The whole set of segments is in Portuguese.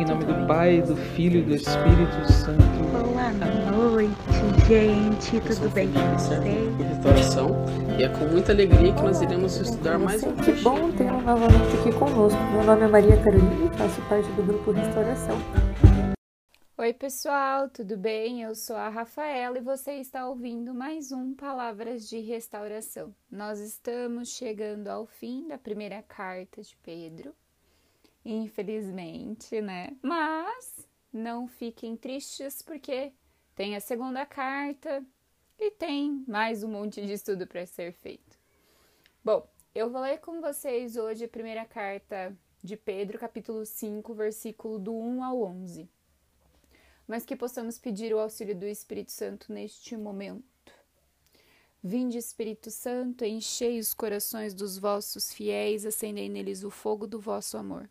Em nome do Pai, do Filho e do Espírito Santo. Boa noite, gente. Tudo bem com vocês? restauração e é com muita alegria que nós iremos estudar mais um Que bom tê-lo novamente aqui conosco. Meu nome é Maria Carolina e faço parte do grupo Restauração. Oi, pessoal, tudo bem? Eu sou a Rafaela e você está ouvindo mais um Palavras de Restauração. Nós estamos chegando ao fim da primeira carta de Pedro, infelizmente, né? Mas não fiquem tristes porque tem a segunda carta e tem mais um monte de estudo para ser feito. Bom, eu vou ler com vocês hoje a primeira carta de Pedro, capítulo 5, versículo do 1 ao 11 mas que possamos pedir o auxílio do Espírito Santo neste momento. Vinde, Espírito Santo, enchei os corações dos vossos fiéis, acendei neles o fogo do vosso amor.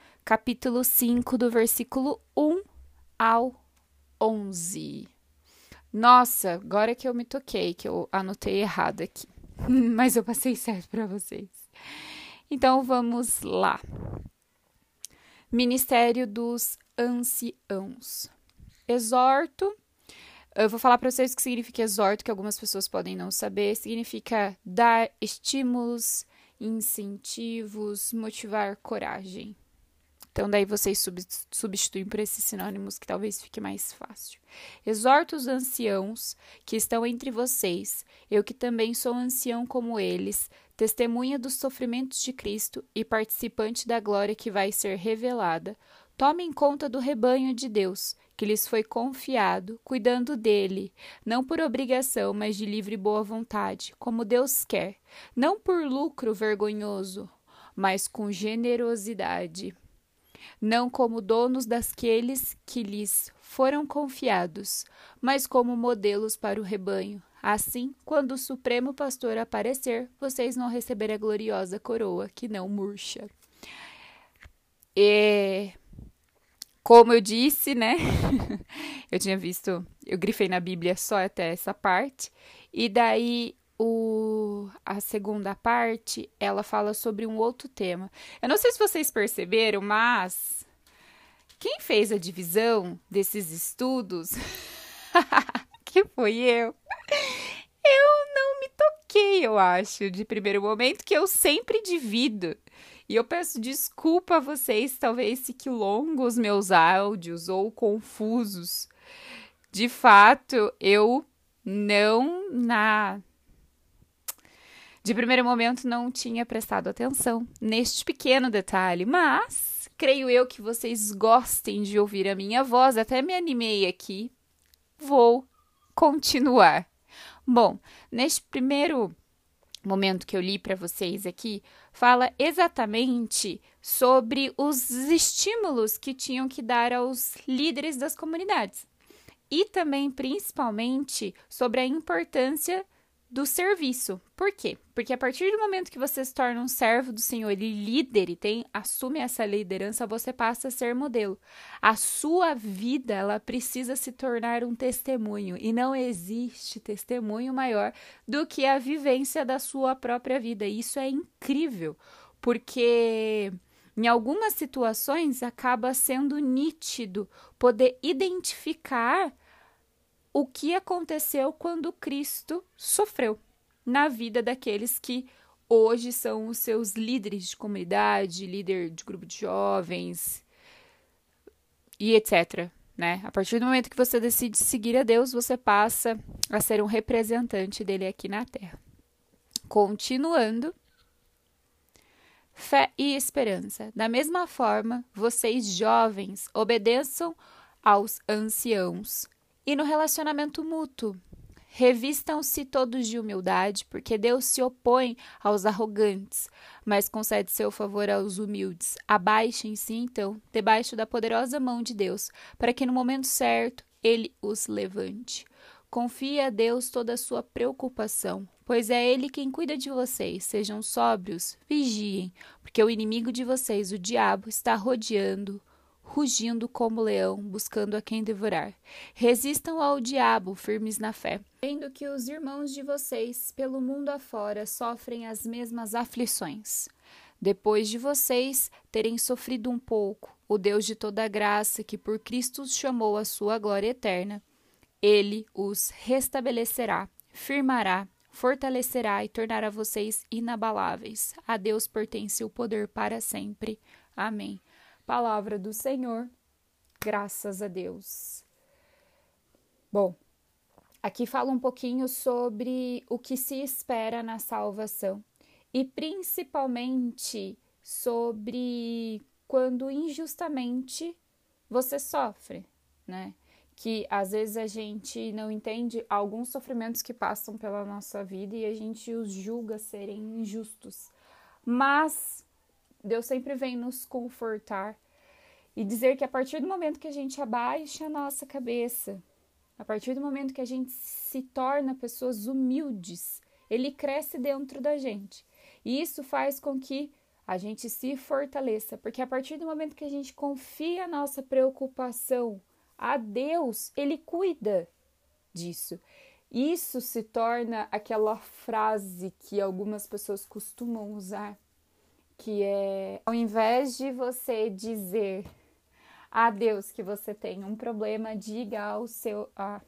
capítulo 5, do versículo 1 ao 11. Nossa, agora que eu me toquei, que eu anotei errado aqui, mas eu passei certo para vocês. Então vamos lá. Ministério dos Anciãos. Exorto. Eu vou falar para vocês o que significa exorto, que algumas pessoas podem não saber. Significa dar estímulos, incentivos, motivar coragem. Então, daí vocês substituem por esses sinônimos que talvez fique mais fácil. Exorto os anciãos que estão entre vocês, eu que também sou ancião como eles, testemunha dos sofrimentos de Cristo e participante da glória que vai ser revelada. Tomem conta do rebanho de Deus, que lhes foi confiado, cuidando dele, não por obrigação, mas de livre boa vontade, como Deus quer, não por lucro vergonhoso, mas com generosidade não como donos daqueles que lhes foram confiados, mas como modelos para o rebanho. Assim, quando o Supremo Pastor aparecer, vocês vão receber a gloriosa coroa que não murcha. E como eu disse, né? eu tinha visto, eu grifei na Bíblia só até essa parte, e daí o, a segunda parte, ela fala sobre um outro tema. Eu não sei se vocês perceberam, mas quem fez a divisão desses estudos, que foi eu, eu não me toquei, eu acho, de primeiro momento, que eu sempre divido. E eu peço desculpa a vocês, talvez fique longo os meus áudios ou confusos. De fato, eu não na de primeiro momento não tinha prestado atenção neste pequeno detalhe, mas creio eu que vocês gostem de ouvir a minha voz, até me animei aqui. Vou continuar. Bom, neste primeiro momento que eu li para vocês aqui, fala exatamente sobre os estímulos que tinham que dar aos líderes das comunidades. E também, principalmente, sobre a importância do serviço. Por quê? Porque a partir do momento que você se torna um servo do Senhor e líder e tem, assume essa liderança, você passa a ser modelo. A sua vida, ela precisa se tornar um testemunho e não existe testemunho maior do que a vivência da sua própria vida. Isso é incrível, porque em algumas situações acaba sendo nítido poder identificar o que aconteceu quando Cristo sofreu na vida daqueles que hoje são os seus líderes de comunidade, líder de grupo de jovens e etc. Né? A partir do momento que você decide seguir a Deus, você passa a ser um representante dele aqui na Terra. Continuando, fé e esperança. Da mesma forma, vocês jovens obedeçam aos anciãos. E no relacionamento mútuo, revistam-se todos de humildade, porque Deus se opõe aos arrogantes, mas concede seu favor aos humildes. Abaixem-se, então, debaixo da poderosa mão de Deus, para que no momento certo ele os levante. Confie a Deus toda a sua preocupação, pois é Ele quem cuida de vocês. Sejam sóbrios, vigiem, porque o inimigo de vocês, o diabo, está rodeando, rugindo como leão, buscando a quem devorar. Resistam ao diabo, firmes na fé, vendo que os irmãos de vocês, pelo mundo afora, sofrem as mesmas aflições. Depois de vocês terem sofrido um pouco, o Deus de toda graça, que por Cristo os chamou à sua glória eterna, ele os restabelecerá, firmará, fortalecerá e tornará vocês inabaláveis. A Deus pertence o poder para sempre. Amém. Palavra do Senhor. Graças a Deus. Bom, aqui fala um pouquinho sobre o que se espera na salvação e principalmente sobre quando injustamente você sofre, né? que às vezes a gente não entende alguns sofrimentos que passam pela nossa vida e a gente os julga serem injustos. Mas Deus sempre vem nos confortar e dizer que a partir do momento que a gente abaixa a nossa cabeça, a partir do momento que a gente se torna pessoas humildes, ele cresce dentro da gente. E isso faz com que a gente se fortaleça, porque a partir do momento que a gente confia a nossa preocupação a Deus, ele cuida disso. Isso se torna aquela frase que algumas pessoas costumam usar, que é ao invés de você dizer a Deus que você tem um problema, diga ao seu. Ah,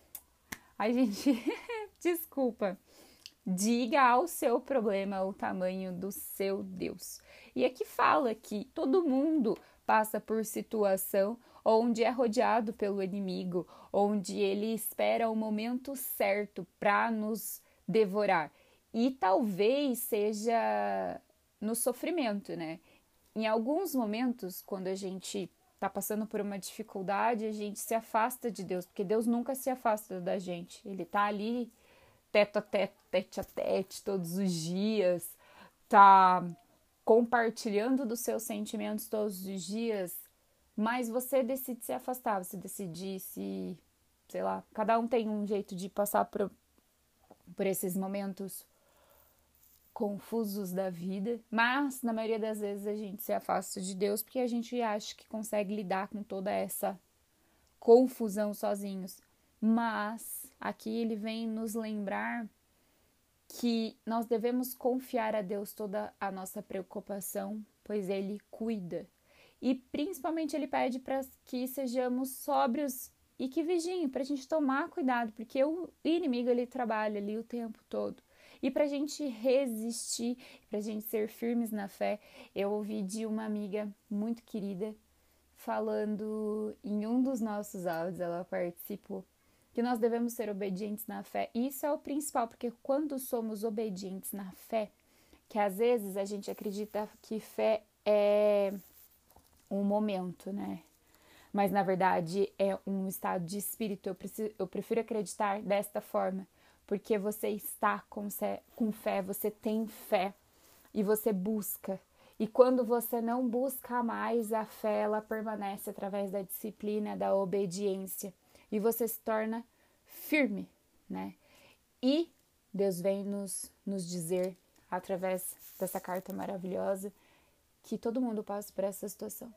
ai, gente, desculpa. Diga ao seu problema o tamanho do seu Deus. E aqui fala que todo mundo passa por situação onde é rodeado pelo inimigo, onde ele espera o momento certo para nos devorar. E talvez seja no sofrimento, né? Em alguns momentos, quando a gente está passando por uma dificuldade, a gente se afasta de Deus, porque Deus nunca se afasta da gente. Ele está ali teto a teto, tete a tete, todos os dias, tá compartilhando dos seus sentimentos todos os dias, mas você decide se afastar, você decide se, sei lá, cada um tem um jeito de passar por, por esses momentos confusos da vida, mas na maioria das vezes a gente se afasta de Deus porque a gente acha que consegue lidar com toda essa confusão sozinhos. Mas aqui ele vem nos lembrar que nós devemos confiar a Deus toda a nossa preocupação, pois ele cuida e principalmente ele pede para que sejamos sóbrios e que vigiem, para a gente tomar cuidado, porque o inimigo ele trabalha ali o tempo todo. E para a gente resistir, para a gente ser firmes na fé, eu ouvi de uma amiga muito querida falando em um dos nossos áudios, ela participou, que nós devemos ser obedientes na fé. E isso é o principal, porque quando somos obedientes na fé, que às vezes a gente acredita que fé é um momento, né? Mas na verdade é um estado de espírito. Eu, preciso, eu prefiro acreditar desta forma, porque você está com, com fé, você tem fé e você busca. E quando você não busca mais, a fé ela permanece através da disciplina, da obediência, e você se torna firme, né? E Deus vem nos, nos dizer, através dessa carta maravilhosa, que todo mundo passa por essa situação.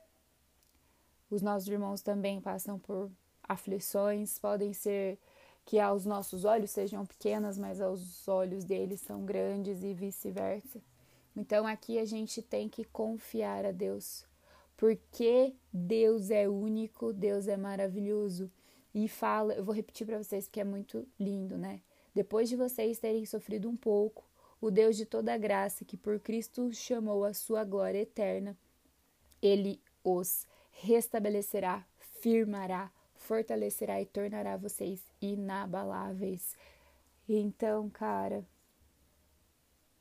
Os nossos irmãos também passam por aflições, podem ser que aos nossos olhos sejam pequenas, mas aos olhos deles são grandes e vice-versa. Então aqui a gente tem que confiar a Deus, porque Deus é único, Deus é maravilhoso. E fala, eu vou repetir para vocês porque é muito lindo, né? Depois de vocês terem sofrido um pouco, o Deus de toda graça, que por Cristo chamou a sua glória eterna, ele os restabelecerá, firmará, fortalecerá e tornará vocês inabaláveis. Então, cara,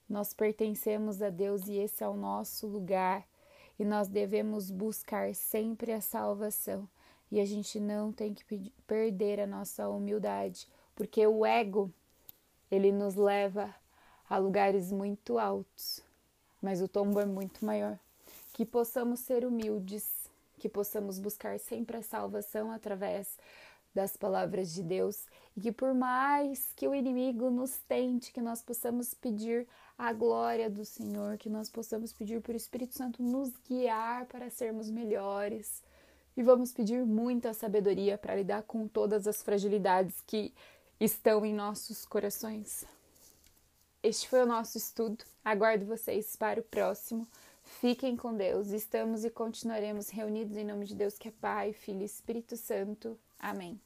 Nós pertencemos a Deus e esse é o nosso lugar. E nós devemos buscar sempre a salvação. E a gente não tem que perder a nossa humildade, porque o ego, ele nos leva a lugares muito altos, mas o tombo é muito maior. Que possamos ser humildes, que possamos buscar sempre a salvação através das palavras de Deus e que por mais que o inimigo nos tente, que nós possamos pedir a glória do Senhor, que nós possamos pedir por Espírito Santo nos guiar para sermos melhores. E vamos pedir muita sabedoria para lidar com todas as fragilidades que estão em nossos corações. Este foi o nosso estudo. Aguardo vocês para o próximo. Fiquem com Deus. Estamos e continuaremos reunidos em nome de Deus que é Pai, Filho e Espírito Santo. Amém.